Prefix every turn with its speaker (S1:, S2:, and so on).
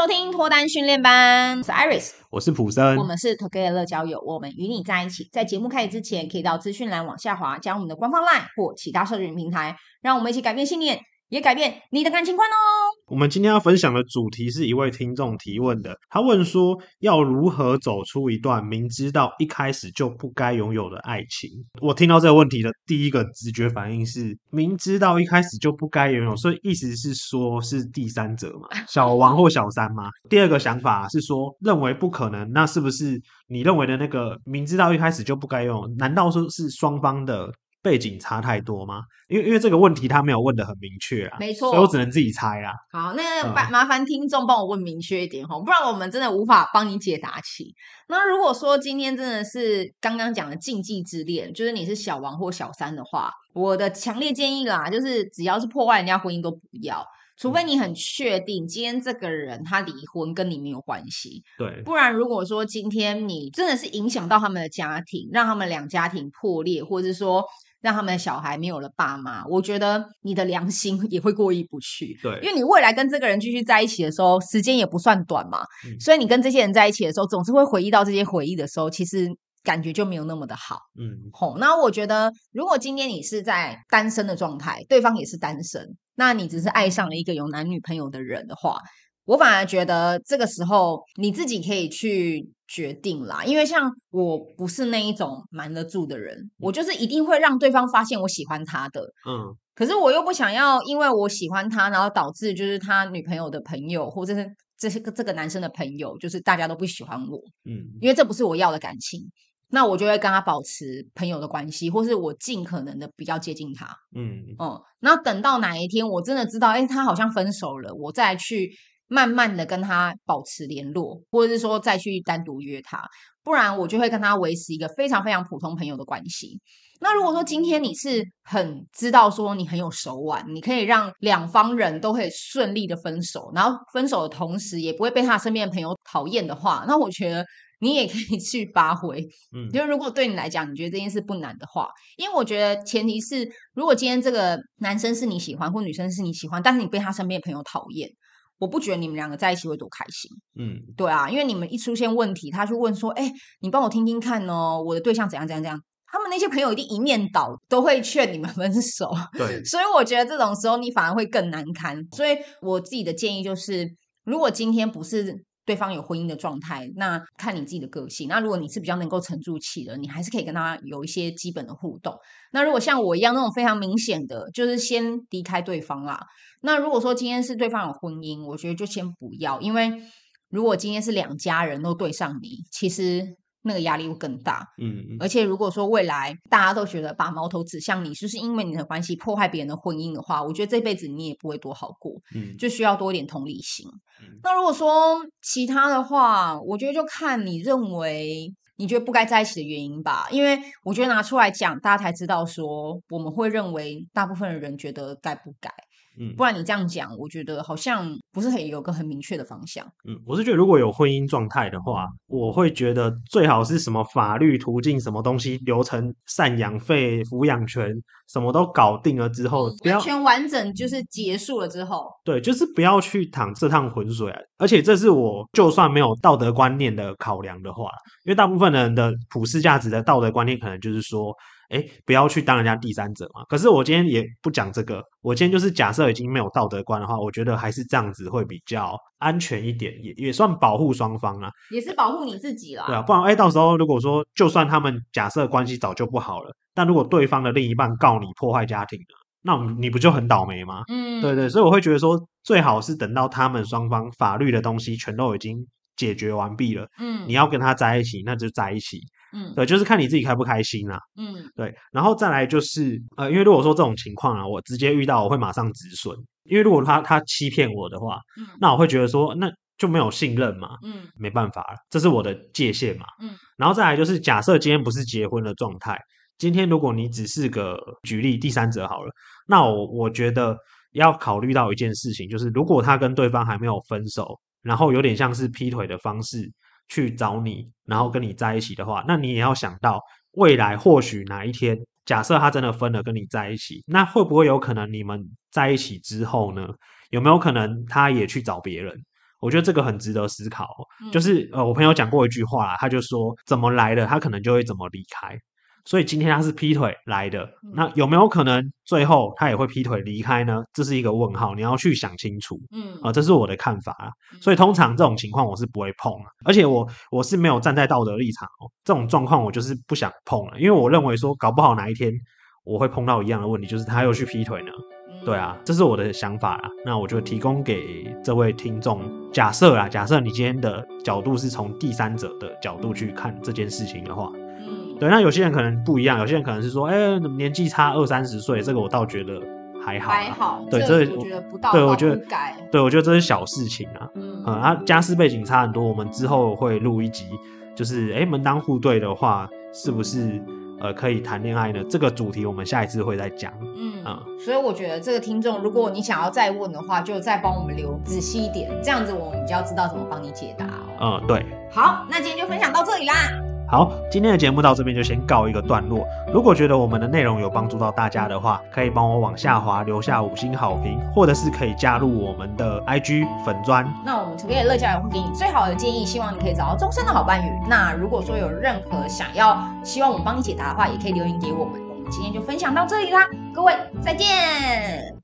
S1: 收听脱单训练班，我是 Iris，
S2: 我是普森，
S1: 我们是 Together 乐交友，我们与你在一起。在节目开始之前，可以到资讯栏往下滑，加我们的官方 LINE 或其他社群平台，让我们一起改变信念。也改变你的感情观哦。
S2: 我们今天要分享的主题是一位听众提问的，他问说要如何走出一段明知道一开始就不该拥有的爱情。我听到这个问题的第一个直觉反应是明知道一开始就不该拥有，所以意思是说是第三者嘛，小王或小三吗？第二个想法是说认为不可能，那是不是你认为的那个明知道一开始就不该拥有？难道说是双方的？背景差太多吗？因为因为这个问题他没有问的很明确啊，
S1: 没错，
S2: 所以我只能自己猜啦。
S1: 好，那麻麻烦听众帮我问明确一点哈，不然我们真的无法帮你解答起。那如果说今天真的是刚刚讲的禁忌之恋，就是你是小王或小三的话，我的强烈建议啦，就是只要是破坏人家婚姻都不要。除非你很确定今天这个人他离婚跟你没有关系，
S2: 对，
S1: 不然如果说今天你真的是影响到他们的家庭，让他们两家庭破裂，或者是说让他们的小孩没有了爸妈，我觉得你的良心也会过意不去。
S2: 对，
S1: 因为你未来跟这个人继续在一起的时候，时间也不算短嘛，嗯，所以你跟这些人在一起的时候，总是会回忆到这些回忆的时候，其实。感觉就没有那么的好，
S2: 嗯，
S1: 吼。那我觉得，如果今天你是在单身的状态，对方也是单身，那你只是爱上了一个有男女朋友的人的话，我反而觉得这个时候你自己可以去决定啦。因为像我不是那一种瞒得住的人，我就是一定会让对方发现我喜欢他的，
S2: 嗯。
S1: 可是我又不想要，因为我喜欢他，然后导致就是他女朋友的朋友或者是这些个这个男生的朋友，就是大家都不喜欢我，
S2: 嗯，
S1: 因为这不是我要的感情。那我就会跟他保持朋友的关系，或是我尽可能的比较接近他。
S2: 嗯
S1: 嗯，那等到哪一天我真的知道，哎，他好像分手了，我再去慢慢的跟他保持联络，或者是说再去单独约他，不然我就会跟他维持一个非常非常普通朋友的关系。那如果说今天你是很知道说你很有手腕，你可以让两方人都可以顺利的分手，然后分手的同时也不会被他身边的朋友讨厌的话，那我觉得。你也可以去发挥，嗯，就是如果对你来讲，你觉得这件事不难的话，因为我觉得前提是，如果今天这个男生是你喜欢，或女生是你喜欢，但是你被他身边的朋友讨厌，我不觉得你们两个在一起会多开心，
S2: 嗯，对
S1: 啊，因为你们一出现问题，他去问说，哎，你帮我听听看哦，我的对象怎样怎样怎样，他们那些朋友一定一面倒，都会劝你们分手，
S2: 对，
S1: 所以我觉得这种时候你反而会更难堪，所以我自己的建议就是，如果今天不是。对方有婚姻的状态，那看你自己的个性。那如果你是比较能够沉住气的，你还是可以跟他有一些基本的互动。那如果像我一样那种非常明显的，就是先离开对方啦。那如果说今天是对方有婚姻，我觉得就先不要，因为如果今天是两家人都对上你，其实。那个压力会更大，
S2: 嗯，
S1: 而且如果说未来大家都觉得把矛头指向你，就是因为你的关系破坏别人的婚姻的话，我觉得这辈子你也不会多好过，
S2: 嗯，
S1: 就需要多一点同理心。
S2: 嗯，
S1: 那如果说其他的话，我觉得就看你认为你觉得不该在一起的原因吧，因为我觉得拿出来讲，大家才知道说我们会认为大部分的人觉得该不该。
S2: 嗯，
S1: 不然你这样讲，我觉得好像不是很有个很明确的方向。
S2: 嗯，我是觉得如果有婚姻状态的话，我会觉得最好是什么法律途径、什么东西流程、赡养费、抚养权什么都搞定了之后，不要
S1: 完全完整就是结束了之后，
S2: 对，就是不要去淌这趟浑水啊。而且这是我就算没有道德观念的考量的话，因为大部分人的普世价值的道德观念可能就是说。哎，不要去当人家第三者嘛。可是我今天也不讲这个，我今天就是假设已经没有道德观的话，我觉得还是这样子会比较安全一点，也也算保护双方啊，
S1: 也是保护你自己啦。
S2: 对啊，不然哎，到时候如果说就算他们假设关系早就不好了，但如果对方的另一半告你破坏家庭了，那你不就很倒霉吗？
S1: 嗯，
S2: 对对，所以我会觉得说，最好是等到他们双方法律的东西全都已经解决完毕了，
S1: 嗯，
S2: 你要跟他在一起，那就在一起。
S1: 嗯，
S2: 对，就是看你自己开不开心啦。
S1: 嗯，
S2: 对，然后再来就是，呃，因为如果说这种情况啊，我直接遇到，我会马上止损。因为如果他他欺骗我的话，
S1: 嗯，
S2: 那我会觉得说，那就没有信任嘛，
S1: 嗯，没
S2: 办法了，这是我的界限嘛，
S1: 嗯。
S2: 然后再来就是，假设今天不是结婚的状态，今天如果你只是个举例第三者好了，那我我觉得要考虑到一件事情，就是如果他跟对方还没有分手，然后有点像是劈腿的方式。去找你，然后跟你在一起的话，那你也要想到未来或许哪一天，假设他真的分了跟你在一起，那会不会有可能你们在一起之后呢？有没有可能他也去找别人，我觉得这个很值得思考。
S1: 嗯、
S2: 就是呃，我朋友讲过一句话，他就说怎么来的，他可能就会怎么离开。所以今天他是劈腿来的，那有没有可能最后他也会劈腿离开呢？这是一个问号，你要去想清楚。嗯啊、呃，这是我的看法啊。所以通常这种情况我是不会碰了，而且我我是没有站在道德立场哦。这种状况我就是不想碰了，因为我认为说搞不好哪一天我会碰到一样的问题，就是他又去劈腿呢。对啊，这是我的想法啦。那我就提供给这位听众假设啊，假设你今天的角度是从第三者的角度去看这件事情的话。对，那有些人可能不一样，有些人可能是说，哎、欸，年纪差二三十岁，这个我倒觉得还好，
S1: 还好。对，
S2: 这
S1: 我觉得不到，
S2: 对，我觉得
S1: 改，
S2: 对，我觉得这是小事情啊。嗯，嗯啊，家世背景差很多，我们之后会录一集，就是哎、欸，门当户对的话，是不是呃可以谈恋爱呢？这个主题我们下一次会再讲。嗯
S1: 嗯，所以我觉得这个听众，如果你想要再问的话，就再帮我们留仔细一点，这样子我们比较知道怎么帮你解答
S2: 哦。嗯，对。
S1: 好，那今天就分享到这里啦。
S2: 好，今天的节目到这边就先告一个段落。如果觉得我们的内容有帮助到大家的话，可以帮我往下滑留下五星好评，或者是可以加入我们的 IG 粉专。
S1: 那我们 Together 乐交友会给你最好的建议，希望你可以找到终身的好伴侣。那如果说有任何想要希望我们帮你解答的话，也可以留言给我们。我们今天就分享到这里啦，各位再见。